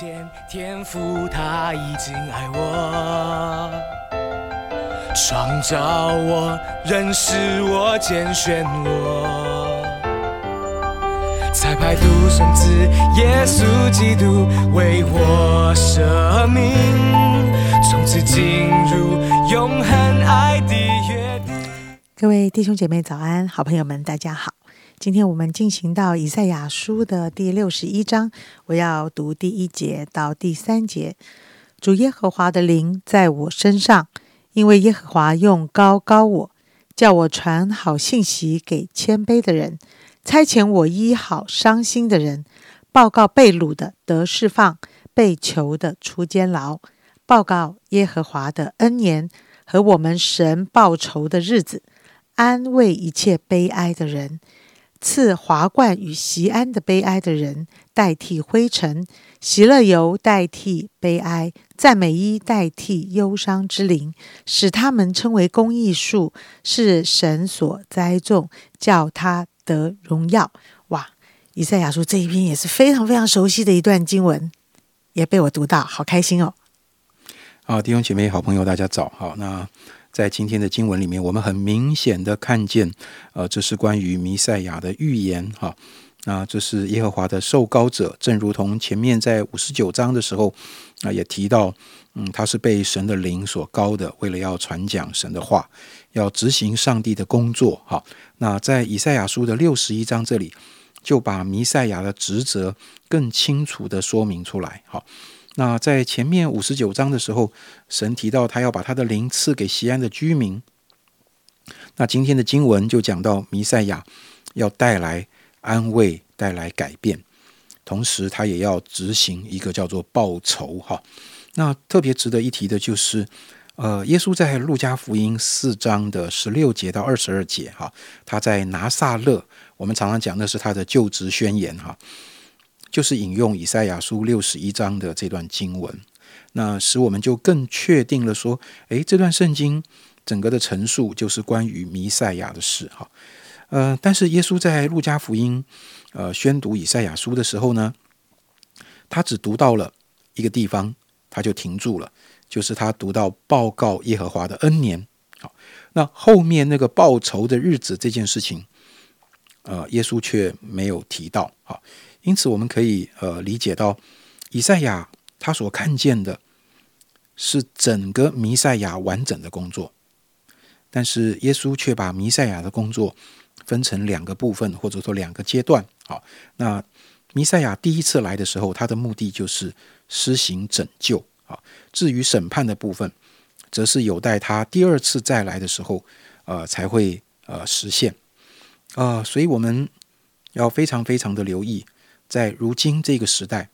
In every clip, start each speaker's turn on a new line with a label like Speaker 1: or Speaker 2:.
Speaker 1: 前，天父他已经爱我，创造我，认识我，拣选我，才派独生子耶稣基督为我舍命，从此进入永恒爱的约定。
Speaker 2: 各位弟兄姐妹早安，好朋友们大家好。今天我们进行到以赛亚书的第六十一章，我要读第一节到第三节。主耶和华的灵在我身上，因为耶和华用高高我，叫我传好信息给谦卑的人，差遣我医好伤心的人，报告被掳的得释放，被囚的出监牢，报告耶和华的恩年和我们神报仇的日子，安慰一切悲哀的人。赐华冠与席安的悲哀的人代替灰尘，席乐油代替悲哀，赞美衣代替忧伤之灵，使他们称为公义树，是神所栽种，叫他得荣耀。哇！以赛亚书这一篇也是非常非常熟悉的一段经文，也被我读到，好开心哦！
Speaker 3: 好，弟兄姐妹、好朋友，大家早好。那在今天的经文里面，我们很明显的看见，呃，这是关于弥赛亚的预言，哈。那这是耶和华的受膏者，正如同前面在五十九章的时候，啊，也提到，嗯，他是被神的灵所高的，为了要传讲神的话，要执行上帝的工作，哈。那在以赛亚书的六十一章这里，就把弥赛亚的职责更清楚的说明出来，哈。那在前面五十九章的时候，神提到他要把他的灵赐给西安的居民。那今天的经文就讲到弥赛亚要带来安慰，带来改变，同时他也要执行一个叫做报仇哈。那特别值得一提的就是，呃，耶稣在路加福音四章的十六节到二十二节哈，他在拿撒勒，我们常常讲的是他的就职宣言哈。就是引用以赛亚书六十一章的这段经文，那使我们就更确定了说，诶，这段圣经整个的陈述就是关于弥赛亚的事哈。呃，但是耶稣在路加福音呃宣读以赛亚书的时候呢，他只读到了一个地方，他就停住了，就是他读到报告耶和华的恩年。好，那后面那个报仇的日子这件事情，呃，耶稣却没有提到。好。因此，我们可以呃理解到，以赛亚他所看见的是整个弥赛亚完整的工作，但是耶稣却把弥赛亚的工作分成两个部分，或者说两个阶段。好，那弥赛亚第一次来的时候，他的目的就是施行拯救。啊，至于审判的部分，则是有待他第二次再来的时候，呃，才会呃实现。啊，所以我们要非常非常的留意。在如今这个时代，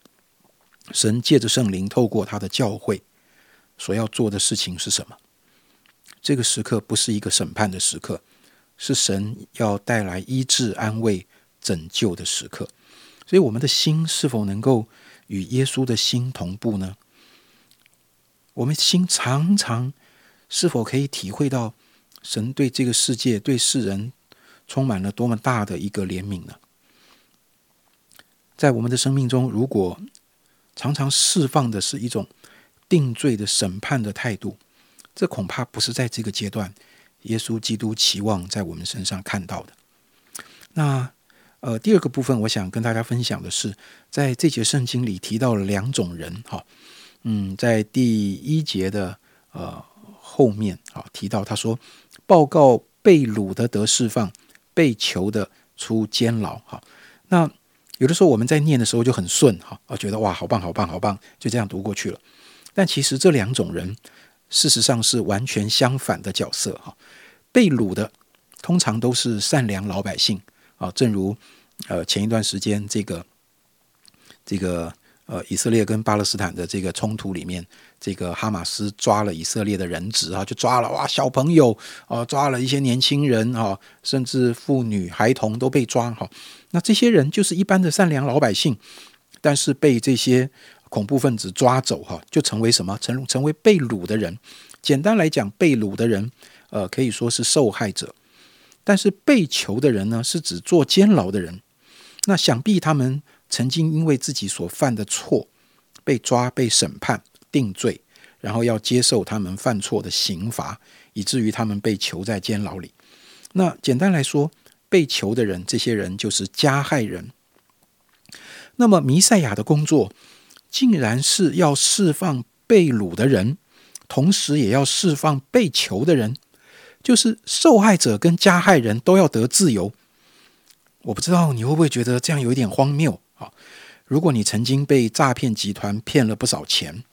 Speaker 3: 神借着圣灵透过他的教会所要做的事情是什么？这个时刻不是一个审判的时刻，是神要带来医治、安慰、拯救的时刻。所以，我们的心是否能够与耶稣的心同步呢？我们心常常是否可以体会到神对这个世界、对世人充满了多么大的一个怜悯呢？在我们的生命中，如果常常释放的是一种定罪的审判的态度，这恐怕不是在这个阶段耶稣基督期望在我们身上看到的。那呃，第二个部分，我想跟大家分享的是，在这节圣经里提到了两种人，哈，嗯，在第一节的呃后面啊提到，他说报告被掳的得释放，被囚的出监牢，哈，那。有的时候我们在念的时候就很顺哈，啊，觉得哇，好棒，好棒，好棒，就这样读过去了。但其实这两种人，事实上是完全相反的角色哈。被掳的通常都是善良老百姓啊，正如呃前一段时间这个这个。呃，以色列跟巴勒斯坦的这个冲突里面，这个哈马斯抓了以色列的人质啊，就抓了哇，小朋友啊，抓了一些年轻人啊，甚至妇女孩童都被抓哈。那这些人就是一般的善良老百姓，但是被这些恐怖分子抓走哈，就成为什么？成成为被掳的人。简单来讲，被掳的人，呃，可以说是受害者。但是被囚的人呢，是指坐监牢的人。那想必他们。曾经因为自己所犯的错被抓、被审判、定罪，然后要接受他们犯错的刑罚，以至于他们被囚在监牢里。那简单来说，被囚的人，这些人就是加害人。那么弥赛亚的工作，竟然是要释放被掳的人，同时也要释放被囚的人，就是受害者跟加害人都要得自由。我不知道你会不会觉得这样有一点荒谬啊？如果你曾经被诈骗集团骗了不少钱，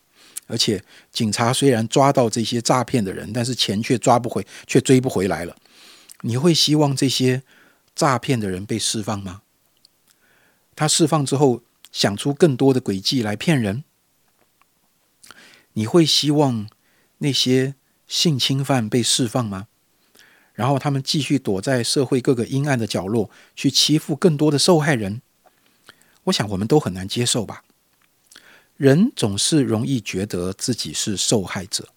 Speaker 3: 而且警察虽然抓到这些诈骗的人，但是钱却抓不回，却追不回来了，你会希望这些诈骗的人被释放吗？他释放之后，想出更多的诡计来骗人，你会希望那些性侵犯被释放吗？然后他们继续躲在社会各个阴暗的角落，去欺负更多的受害人。我想我们都很难接受吧。人总是容易觉得自己是受害者。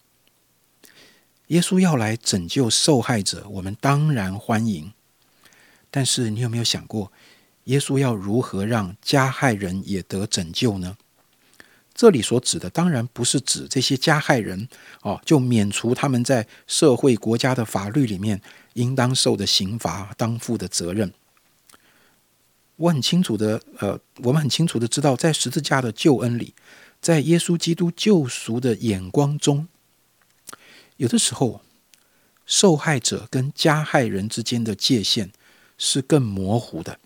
Speaker 3: 耶稣要来拯救受害者，我们当然欢迎。但是你有没有想过，耶稣要如何让加害人也得拯救呢？这里所指的当然不是指这些加害人哦，就免除他们在社会国家的法律里面应当受的刑罚、当负的责任。我很清楚的，呃，我们很清楚的知道，在十字架的救恩里，在耶稣基督救赎的眼光中，有的时候受害者跟加害人之间的界限是更模糊的。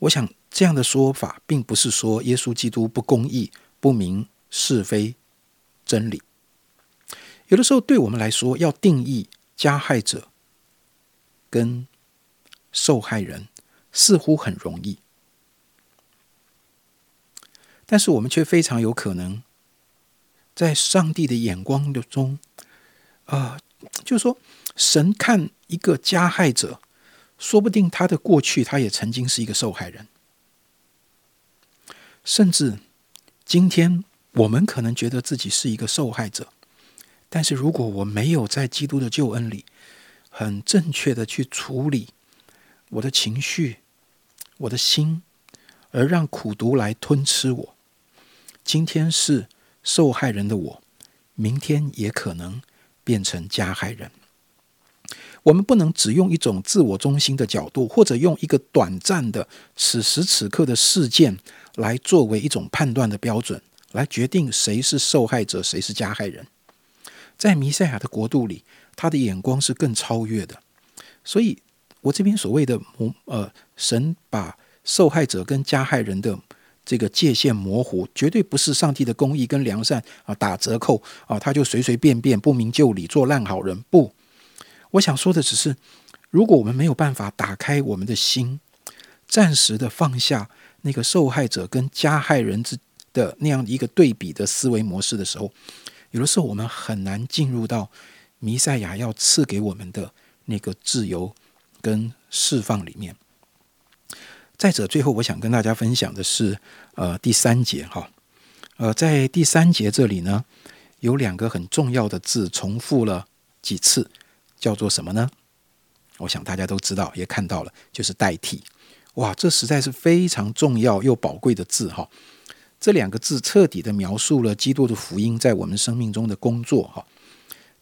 Speaker 3: 我想。这样的说法，并不是说耶稣基督不公义、不明是非、真理。有的时候，对我们来说，要定义加害者跟受害人，似乎很容易，但是我们却非常有可能，在上帝的眼光的中，啊，就是说，神看一个加害者，说不定他的过去，他也曾经是一个受害人。甚至今天，我们可能觉得自己是一个受害者，但是如果我没有在基督的救恩里，很正确的去处理我的情绪、我的心，而让苦毒来吞吃我，今天是受害人的我，明天也可能变成加害人。我们不能只用一种自我中心的角度，或者用一个短暂的此时此刻的事件。来作为一种判断的标准，来决定谁是受害者，谁是加害人。在弥赛亚的国度里，他的眼光是更超越的。所以，我这边所谓的模呃，神把受害者跟加害人的这个界限模糊，绝对不是上帝的公义跟良善啊打折扣啊，他就随随便便不明就里做烂好人。不，我想说的只是，如果我们没有办法打开我们的心，暂时的放下。那个受害者跟加害人之的那样一个对比的思维模式的时候，有的时候我们很难进入到弥赛亚要赐给我们的那个自由跟释放里面。再者，最后我想跟大家分享的是，呃，第三节哈，呃，在第三节这里呢，有两个很重要的字重复了几次，叫做什么呢？我想大家都知道，也看到了，就是代替。哇，这实在是非常重要又宝贵的字哈！这两个字彻底的描述了基督的福音在我们生命中的工作哈。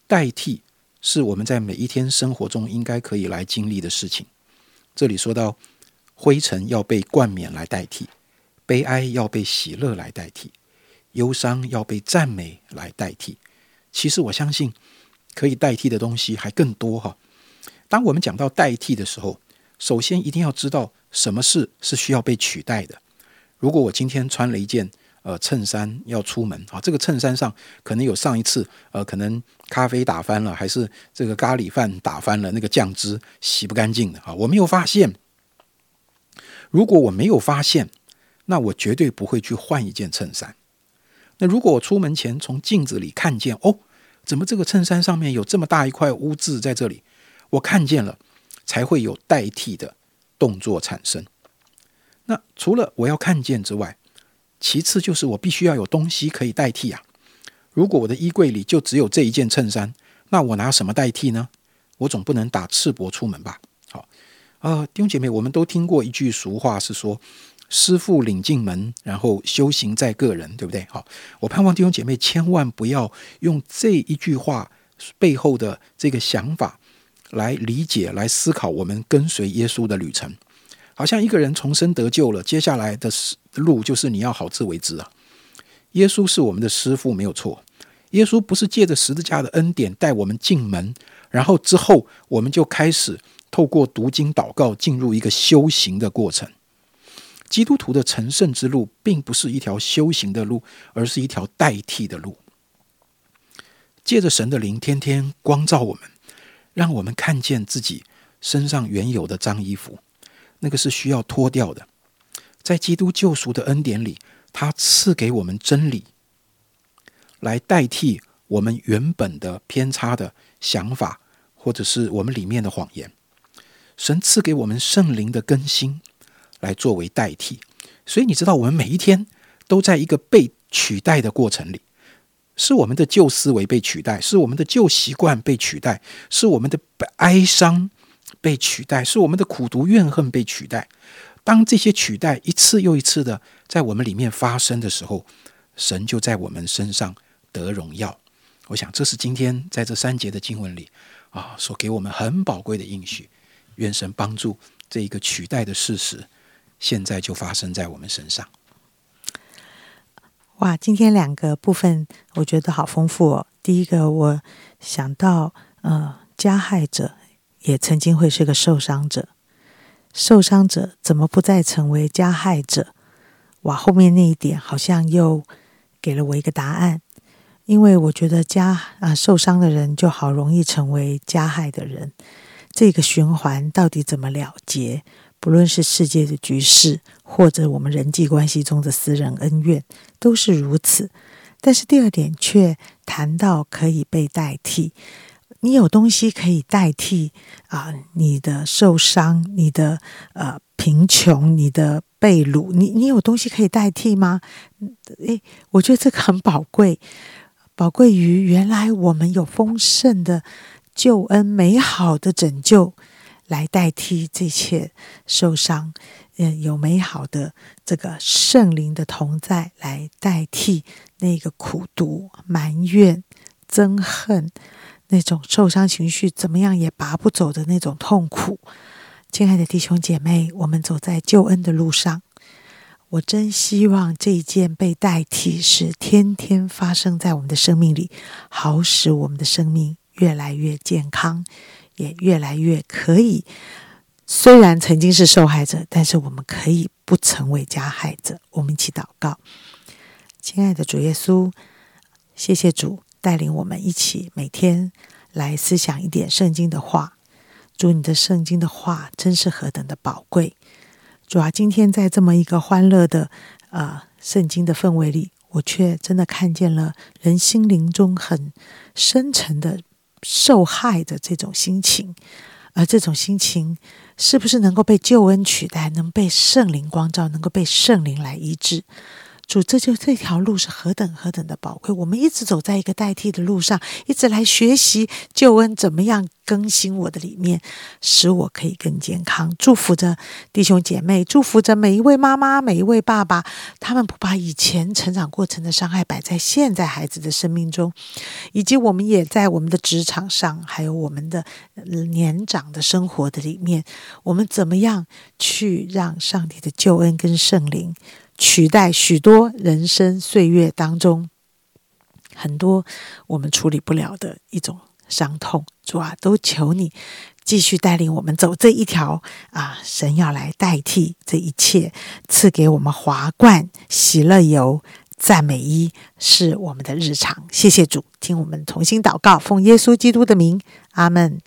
Speaker 3: 代替是我们在每一天生活中应该可以来经历的事情。这里说到灰尘要被冠冕来代替，悲哀要被喜乐来代替，忧伤要被赞美来代替。其实我相信可以代替的东西还更多哈。当我们讲到代替的时候，首先一定要知道。什么事是需要被取代的？如果我今天穿了一件呃衬衫要出门啊，这个衬衫上可能有上一次呃可能咖啡打翻了，还是这个咖喱饭打翻了，那个酱汁洗不干净的啊，我没有发现。如果我没有发现，那我绝对不会去换一件衬衫。那如果我出门前从镜子里看见，哦，怎么这个衬衫上面有这么大一块污渍在这里？我看见了，才会有代替的。动作产生。那除了我要看见之外，其次就是我必须要有东西可以代替啊。如果我的衣柜里就只有这一件衬衫，那我拿什么代替呢？我总不能打赤膊出门吧？好，呃，弟兄姐妹，我们都听过一句俗话，是说师傅领进门，然后修行在个人，对不对？好，我盼望弟兄姐妹千万不要用这一句话背后的这个想法来理解、来思考我们跟随耶稣的旅程。好像一个人重生得救了，接下来的路就是你要好自为之啊。耶稣是我们的师傅，没有错。耶稣不是借着十字架的恩典带我们进门，然后之后我们就开始透过读经祷告进入一个修行的过程。基督徒的成圣之路并不是一条修行的路，而是一条代替的路。借着神的灵天天光照我们，让我们看见自己身上原有的脏衣服。那个是需要脱掉的，在基督救赎的恩典里，他赐给我们真理，来代替我们原本的偏差的想法，或者是我们里面的谎言。神赐给我们圣灵的更新，来作为代替。所以你知道，我们每一天都在一个被取代的过程里，是我们的旧思维被取代，是我们的旧习惯被取代，是我们的哀伤。被取代是我们的苦毒怨恨被取代。当这些取代一次又一次的在我们里面发生的时候，神就在我们身上得荣耀。我想这是今天在这三节的经文里啊，所给我们很宝贵的应许。愿神帮助这一个取代的事实，现在就发生在我们身上。
Speaker 2: 哇，今天两个部分我觉得好丰富哦。第一个，我想到呃，加害者。也曾经会是个受伤者，受伤者怎么不再成为加害者？哇，后面那一点好像又给了我一个答案，因为我觉得加啊受伤的人就好容易成为加害的人，这个循环到底怎么了结？不论是世界的局势，或者我们人际关系中的私人恩怨，都是如此。但是第二点却谈到可以被代替。你有东西可以代替啊？你的受伤，你的呃贫穷，你的被掳，你你有东西可以代替吗？诶，我觉得这个很宝贵，宝贵于原来我们有丰盛的救恩、美好的拯救来代替这些受伤，嗯，有美好的这个圣灵的同在来代替那个苦毒、埋怨、憎恨。那种受伤情绪怎么样也拔不走的那种痛苦，亲爱的弟兄姐妹，我们走在救恩的路上，我真希望这一件被代替是天天发生在我们的生命里，好使我们的生命越来越健康，也越来越可以。虽然曾经是受害者，但是我们可以不成为加害者。我们一起祷告，亲爱的主耶稣，谢谢主。带领我们一起每天来思想一点圣经的话，主你的圣经的话真是何等的宝贵！主啊，今天在这么一个欢乐的呃圣经的氛围里，我却真的看见了人心灵中很深沉的受害的这种心情，而这种心情是不是能够被救恩取代，能被圣灵光照，能够被圣灵来医治？主，这就这条路是何等何等的宝贵！我们一直走在一个代替的路上，一直来学习救恩怎么样更新我的里面，使我可以更健康。祝福着弟兄姐妹，祝福着每一位妈妈、每一位爸爸，他们不把以前成长过程的伤害摆在现在孩子的生命中，以及我们也在我们的职场上，还有我们的年长的生活的里面，我们怎么样去让上帝的救恩跟圣灵？取代许多人生岁月当中很多我们处理不了的一种伤痛，主啊，都求你继续带领我们走这一条啊！神要来代替这一切，赐给我们华冠、喜乐油、赞美衣，是我们的日常。谢谢主，听我们重新祷告，奉耶稣基督的名，阿门。